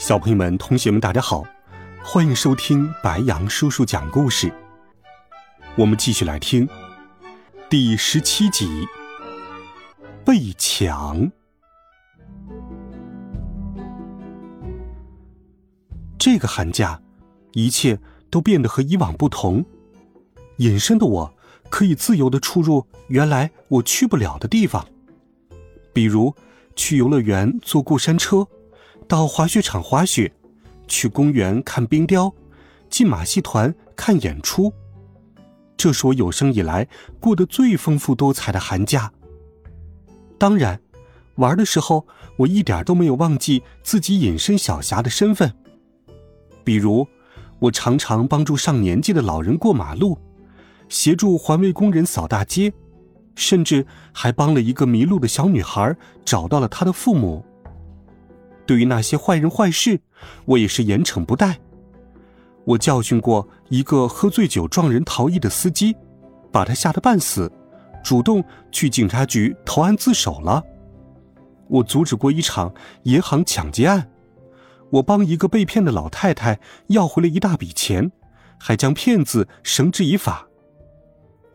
小朋友们、同学们，大家好，欢迎收听白杨叔叔讲故事。我们继续来听第十七集《被抢》。这个寒假，一切都变得和以往不同。隐身的我可以自由的出入原来我去不了的地方，比如去游乐园坐过山车。到滑雪场滑雪，去公园看冰雕，进马戏团看演出。这是我有生以来过得最丰富多彩的寒假。当然，玩的时候我一点都没有忘记自己隐身小侠的身份。比如，我常常帮助上年纪的老人过马路，协助环卫工人扫大街，甚至还帮了一个迷路的小女孩找到了她的父母。对于那些坏人坏事，我也是严惩不贷。我教训过一个喝醉酒撞人逃逸的司机，把他吓得半死，主动去警察局投案自首了。我阻止过一场银行抢劫案，我帮一个被骗的老太太要回了一大笔钱，还将骗子绳之以法。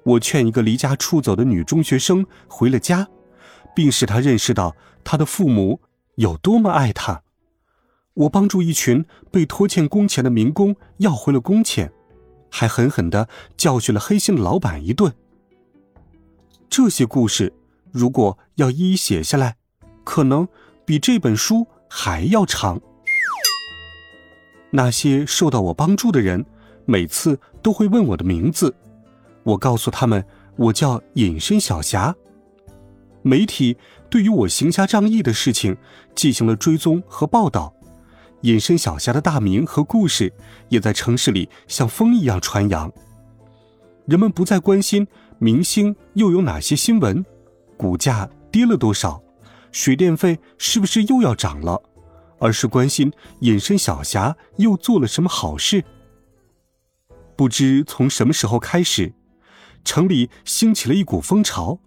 我劝一个离家出走的女中学生回了家，并使她认识到她的父母。有多么爱他，我帮助一群被拖欠工钱的民工要回了工钱，还狠狠的教训了黑心的老板一顿。这些故事，如果要一一写下来，可能比这本书还要长。那些受到我帮助的人，每次都会问我的名字，我告诉他们，我叫隐身小侠。媒体对于我行侠仗义的事情进行了追踪和报道，隐身小侠的大名和故事也在城市里像风一样传扬。人们不再关心明星又有哪些新闻，股价跌了多少，水电费是不是又要涨了，而是关心隐身小侠又做了什么好事。不知从什么时候开始，城里兴起了一股风潮。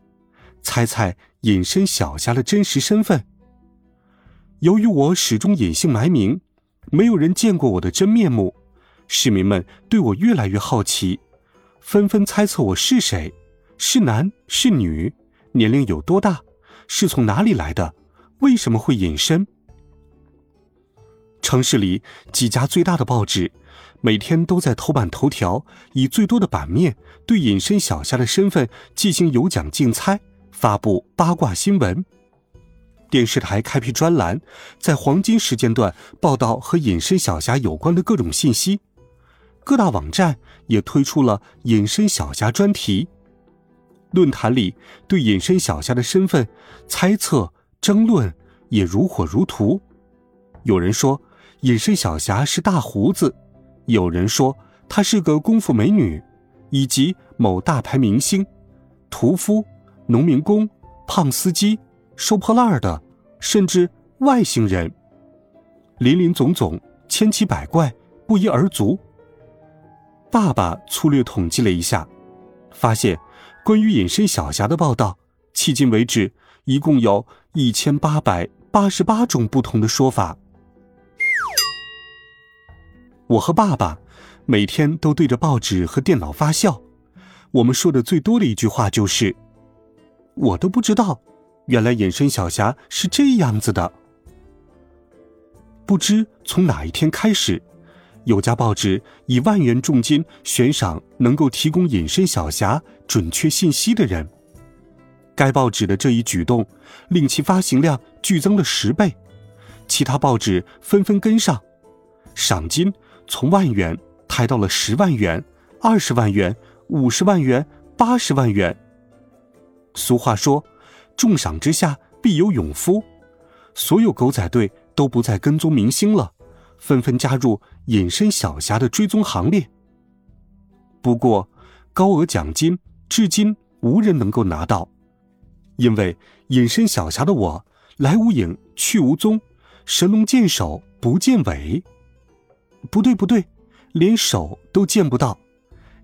猜猜隐身小侠的真实身份。由于我始终隐姓埋名，没有人见过我的真面目，市民们对我越来越好奇，纷纷猜测我是谁，是男是女，年龄有多大，是从哪里来的，为什么会隐身。城市里几家最大的报纸，每天都在头版头条，以最多的版面对隐身小侠的身份进行有奖竞猜。发布八卦新闻，电视台开辟专栏，在黄金时间段报道和隐身小侠有关的各种信息。各大网站也推出了隐身小侠专题。论坛里对隐身小侠的身份猜测争论也如火如荼。有人说隐身小侠是大胡子，有人说她是个功夫美女，以及某大牌明星，屠夫。农民工、胖司机、收破烂的，甚至外星人，林林总总，千奇百怪，不一而足。爸爸粗略统计了一下，发现关于隐身小侠的报道，迄今为止一共有一千八百八十八种不同的说法。我和爸爸每天都对着报纸和电脑发笑，我们说的最多的一句话就是。我都不知道，原来隐身小侠是这样子的。不知从哪一天开始，有家报纸以万元重金悬赏能够提供隐身小侠准确信息的人。该报纸的这一举动，令其发行量剧增了十倍，其他报纸纷纷跟上，赏金从万元抬到了十万元、二十万元、五十万元、八十万元。俗话说：“重赏之下必有勇夫。”所有狗仔队都不再跟踪明星了，纷纷加入隐身小侠的追踪行列。不过，高额奖金至今无人能够拿到，因为隐身小侠的我来无影去无踪，神龙见首不见尾。不对，不对，连手都见不到，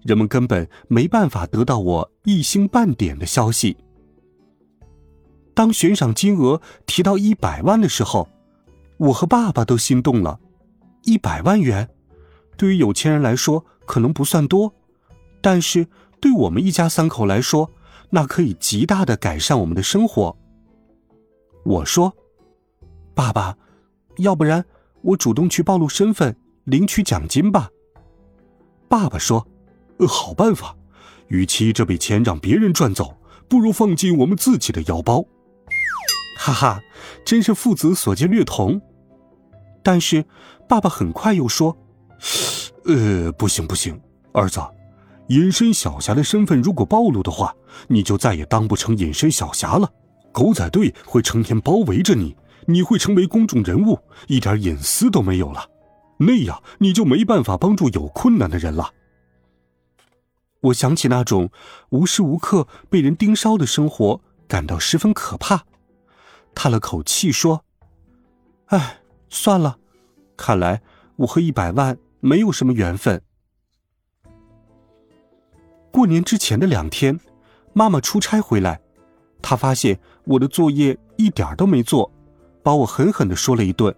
人们根本没办法得到我一星半点的消息。当悬赏金额提到一百万的时候，我和爸爸都心动了。一百万元，对于有钱人来说可能不算多，但是对我们一家三口来说，那可以极大的改善我们的生活。我说：“爸爸，要不然我主动去暴露身份，领取奖金吧。”爸爸说：“好办法，与其这笔钱让别人赚走，不如放进我们自己的腰包。”哈哈，真是父子所见略同。但是，爸爸很快又说：“呃，不行不行，儿子，隐身小侠的身份如果暴露的话，你就再也当不成隐身小侠了。狗仔队会成天包围着你，你会成为公众人物，一点隐私都没有了。那样你就没办法帮助有困难的人了。”我想起那种无时无刻被人盯梢的生活，感到十分可怕。叹了口气说：“哎，算了，看来我和一百万没有什么缘分。”过年之前的两天，妈妈出差回来，她发现我的作业一点都没做，把我狠狠的说了一顿。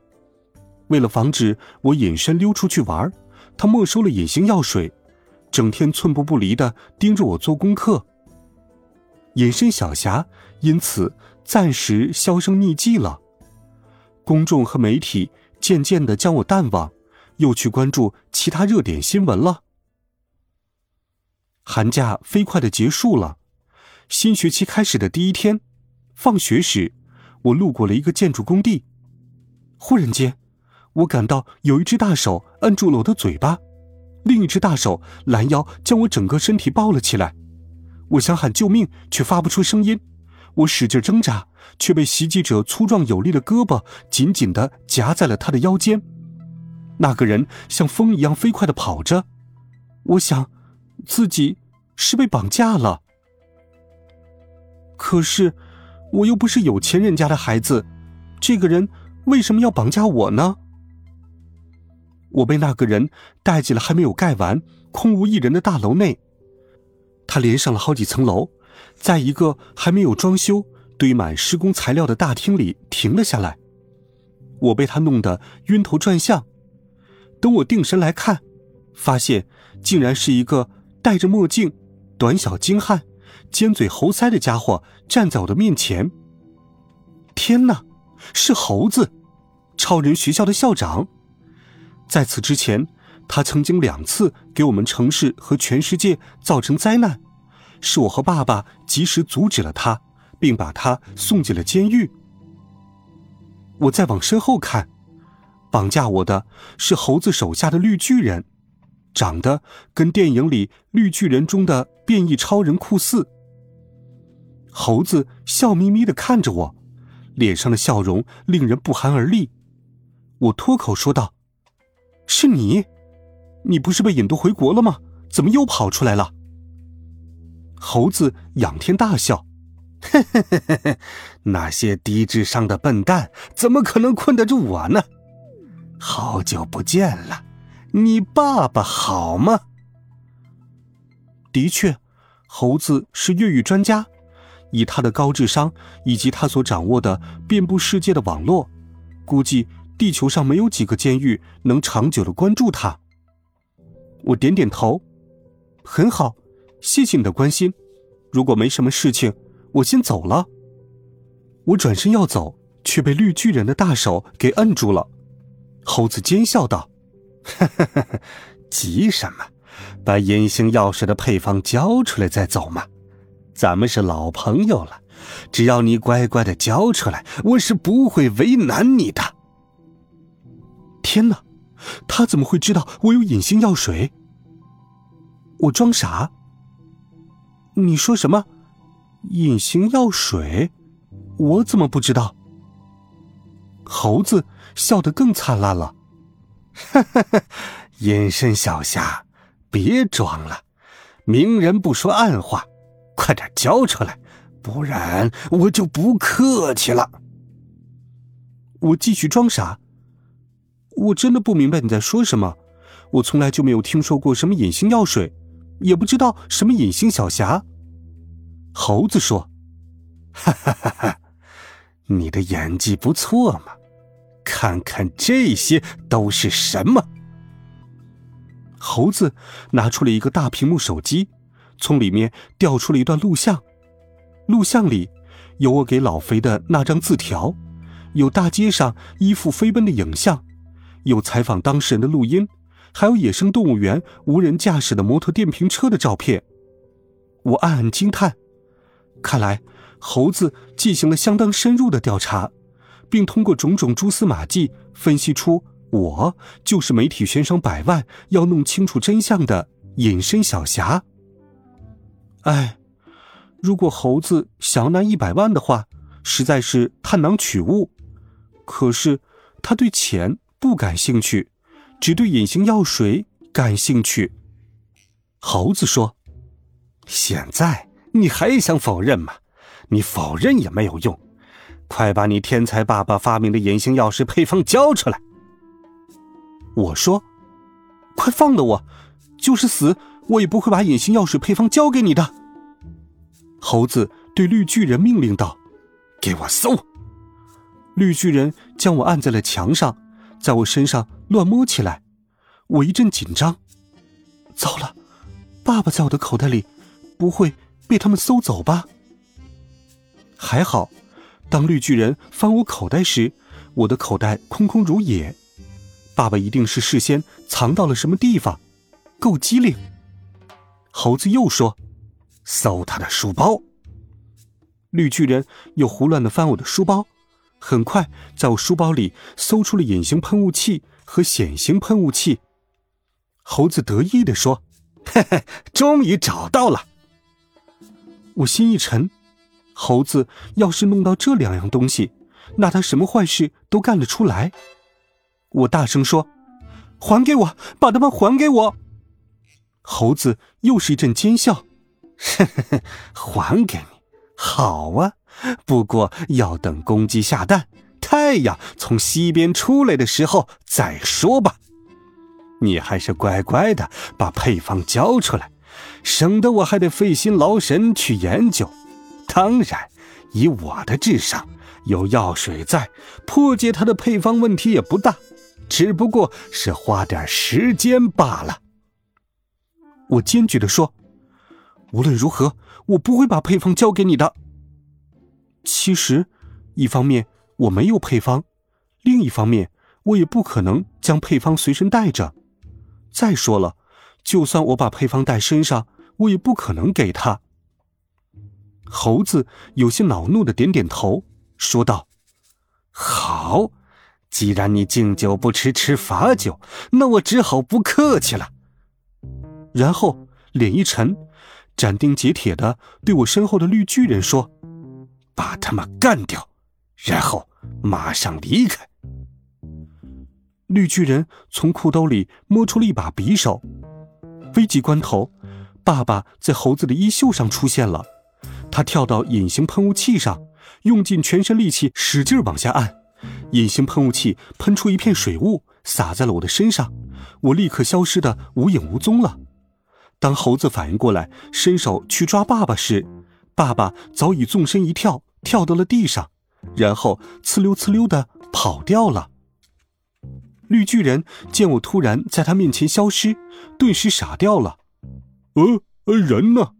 为了防止我隐身溜出去玩，她没收了隐形药水，整天寸步不离的盯着我做功课。隐身小侠因此。暂时销声匿迹了，公众和媒体渐渐的将我淡忘，又去关注其他热点新闻了。寒假飞快的结束了，新学期开始的第一天，放学时，我路过了一个建筑工地，忽然间，我感到有一只大手摁住了我的嘴巴，另一只大手拦腰将我整个身体抱了起来，我想喊救命，却发不出声音。我使劲挣扎，却被袭击者粗壮有力的胳膊紧紧的夹在了他的腰间。那个人像风一样飞快的跑着，我想，自己是被绑架了。可是，我又不是有钱人家的孩子，这个人为什么要绑架我呢？我被那个人带进了还没有盖完、空无一人的大楼内，他连上了好几层楼。在一个还没有装修、堆满施工材料的大厅里停了下来，我被他弄得晕头转向。等我定神来看，发现竟然是一个戴着墨镜、短小精悍、尖嘴猴腮的家伙站在我的面前。天哪，是猴子，超人学校的校长！在此之前，他曾经两次给我们城市和全世界造成灾难。是我和爸爸及时阻止了他，并把他送进了监狱。我再往身后看，绑架我的是猴子手下的绿巨人，长得跟电影里绿巨人中的变异超人酷似。猴子笑眯眯的看着我，脸上的笑容令人不寒而栗。我脱口说道：“是你？你不是被引渡回国了吗？怎么又跑出来了？”猴子仰天大笑，嘿嘿嘿嘿嘿，那些低智商的笨蛋怎么可能困得住我呢？好久不见了，你爸爸好吗？的确，猴子是越狱专家，以他的高智商以及他所掌握的遍布世界的网络，估计地球上没有几个监狱能长久的关注他。我点点头，很好。谢谢你的关心，如果没什么事情，我先走了。我转身要走，却被绿巨人的大手给摁住了。猴子奸笑道：“ 急什么？把隐形药水的配方交出来再走嘛。咱们是老朋友了，只要你乖乖的交出来，我是不会为难你的。”天哪，他怎么会知道我有隐形药水？我装傻。你说什么？隐形药水？我怎么不知道？猴子笑得更灿烂了。哈哈哈，隐身小侠，别装了，明人不说暗话，快点交出来，不然我就不客气了。我继续装傻，我真的不明白你在说什么，我从来就没有听说过什么隐形药水，也不知道什么隐形小侠。猴子说：“哈哈哈哈，你的演技不错嘛。”看看这些都是什么？猴子拿出了一个大屏幕手机，从里面调出了一段录像。录像里有我给老肥的那张字条，有大街上衣服飞奔的影像，有采访当事人的录音，还有野生动物园无人驾驶的摩托电瓶车的照片。我暗暗惊叹，看来猴子进行了相当深入的调查。并通过种种蛛丝马迹分析出，我就是媒体悬赏百万要弄清楚真相的隐身小侠。哎，如果猴子想要拿一百万的话，实在是探囊取物。可是他对钱不感兴趣，只对隐形药水感兴趣。猴子说：“现在你还想否认吗？你否认也没有用。”快把你天才爸爸发明的隐形药水配方交出来！我说：“快放了我，就是死我也不会把隐形药水配方交给你的。”猴子对绿巨人命令道：“给我搜！”绿巨人将我按在了墙上，在我身上乱摸起来。我一阵紧张，糟了，爸爸在我的口袋里，不会被他们搜走吧？还好。当绿巨人翻我口袋时，我的口袋空空如也。爸爸一定是事先藏到了什么地方，够机灵。猴子又说：“搜他的书包。”绿巨人又胡乱的翻我的书包，很快在我书包里搜出了隐形喷雾器和显形喷雾器。猴子得意的说：“嘿嘿，终于找到了。”我心一沉。猴子要是弄到这两样东西，那他什么坏事都干得出来。我大声说：“还给我，把它们还给我！”猴子又是一阵奸笑：“ 还给你，好啊！不过要等公鸡下蛋，太阳从西边出来的时候再说吧。你还是乖乖的把配方交出来，省得我还得费心劳神去研究。”当然，以我的智商，有药水在，破解它的配方问题也不大，只不过是花点时间罢了。我坚决的说：“无论如何，我不会把配方交给你的。”其实，一方面我没有配方，另一方面我也不可能将配方随身带着。再说了，就算我把配方带身上，我也不可能给他。猴子有些恼怒的点点头，说道：“好，既然你敬酒不吃吃罚酒，那我只好不客气了。”然后脸一沉，斩钉截铁的对我身后的绿巨人说：“把他们干掉，然后马上离开。”绿巨人从裤兜里摸出了一把匕首，危急关头，爸爸在猴子的衣袖上出现了。他跳到隐形喷雾器上，用尽全身力气，使劲往下按，隐形喷雾器喷出一片水雾，洒在了我的身上，我立刻消失的无影无踪了。当猴子反应过来，伸手去抓爸爸时，爸爸早已纵身一跳，跳到了地上，然后呲溜呲溜的跑掉了。绿巨人见我突然在他面前消失，顿时傻掉了。呃呃，人呢？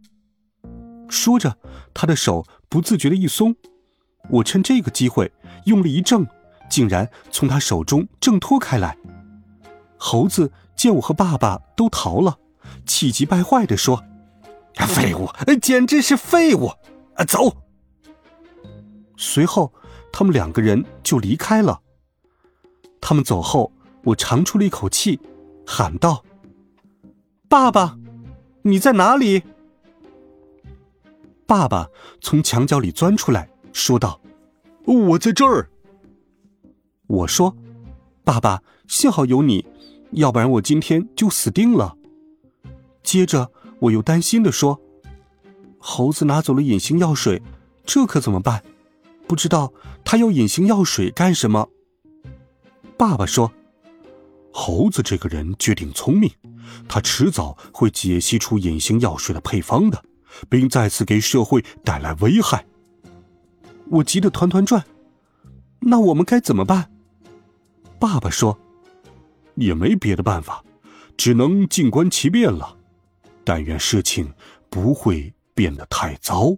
说着，他的手不自觉的一松，我趁这个机会用力一挣，竟然从他手中挣脱开来。猴子见我和爸爸都逃了，气急败坏的说：“废物，简直是废物！啊，走！”随后，他们两个人就离开了。他们走后，我长出了一口气，喊道：“爸爸，你在哪里？”爸爸从墙角里钻出来，说道：“我在这儿。”我说：“爸爸，幸好有你，要不然我今天就死定了。接着我又担心的说：“猴子拿走了隐形药水，这可怎么办？不知道他要隐形药水干什么。”爸爸说：“猴子这个人绝顶聪明，他迟早会解析出隐形药水的配方的，并再次给社会带来危害。”我急得团团转。那我们该怎么办？爸爸说：“也没别的办法，只能静观其变了。但愿事情不会变得太糟。”